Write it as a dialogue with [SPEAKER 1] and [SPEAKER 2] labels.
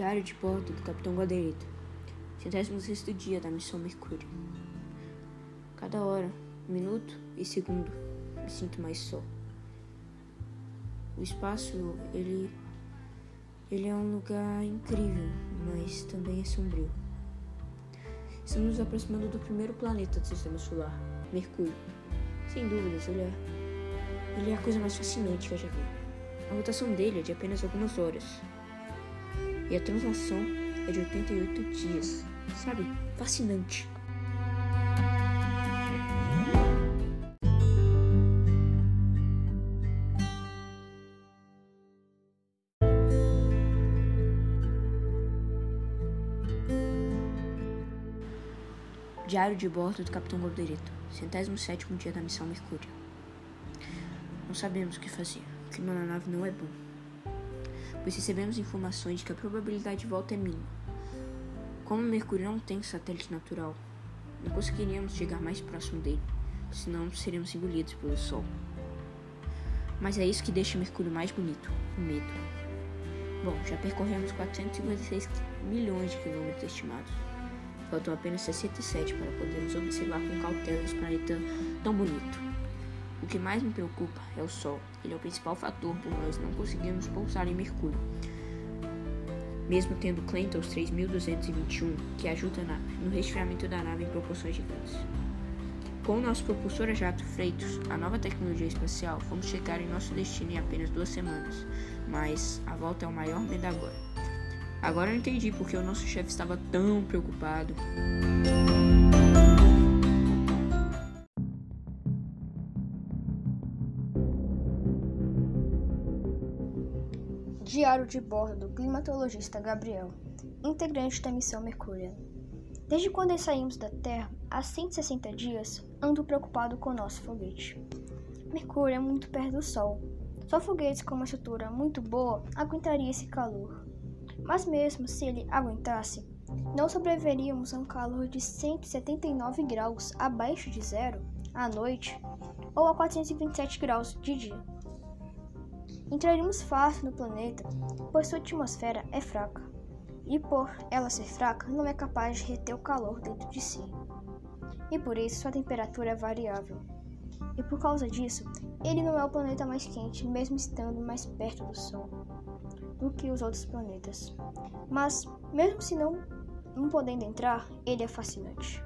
[SPEAKER 1] Diário de bordo do Capitão Guaderito. Centésimo sexto dia da missão Mercúrio. Cada hora, minuto e segundo, me sinto mais só. O espaço, ele, ele é um lugar incrível, mas também é sombrio. Estamos nos aproximando do primeiro planeta do Sistema Solar, Mercúrio. Sem dúvidas, ele é, ele é a coisa mais fascinante que eu já vi. A rotação dele é de apenas algumas horas, e a translação é de 88 dias. Sabe? Fascinante. Diário de bordo do Capitão Gorderito, centésimo sétimo dia da missão Mercúrio. Não sabemos o que fazer. O clima na nave não é bom pois recebemos informações de que a probabilidade de volta é mínima. Como Mercúrio não tem satélite natural, não conseguiríamos chegar mais próximo dele, senão seríamos engolidos pelo Sol. Mas é isso que deixa Mercúrio mais bonito, o medo. Bom, já percorremos 456 milhões de quilômetros estimados. Faltam apenas 67 para podermos observar com cautela esse planeta tão bonito. O que mais me preocupa é o Sol. Ele é o principal fator por nós não conseguirmos pousar em Mercúrio. Mesmo tendo Clentos 3221, que ajuda na, no resfriamento da nave em proporções gigantes. Com o nosso propulsor a jato Freitos, a nova tecnologia espacial, fomos chegar em nosso destino em apenas duas semanas. Mas a volta é o maior medo agora. Agora eu entendi porque o nosso chefe estava tão preocupado.
[SPEAKER 2] Diário de bordo do climatologista Gabriel, integrante da missão Mercúrio. Desde quando saímos da Terra, há 160 dias, ando preocupado com o nosso foguete. Mercúrio é muito perto do Sol. Só foguetes com uma estrutura muito boa aguentaria esse calor. Mas mesmo se ele aguentasse, não sobreviveríamos a um calor de 179 graus abaixo de zero à noite ou a 427 graus de dia. Entraríamos fácil no planeta, pois sua atmosfera é fraca, e por ela ser fraca, não é capaz de reter o calor dentro de si. E por isso sua temperatura é variável. E por causa disso, ele não é o planeta mais quente, mesmo estando mais perto do Sol do que os outros planetas. Mas, mesmo se não, não podendo entrar, ele é fascinante.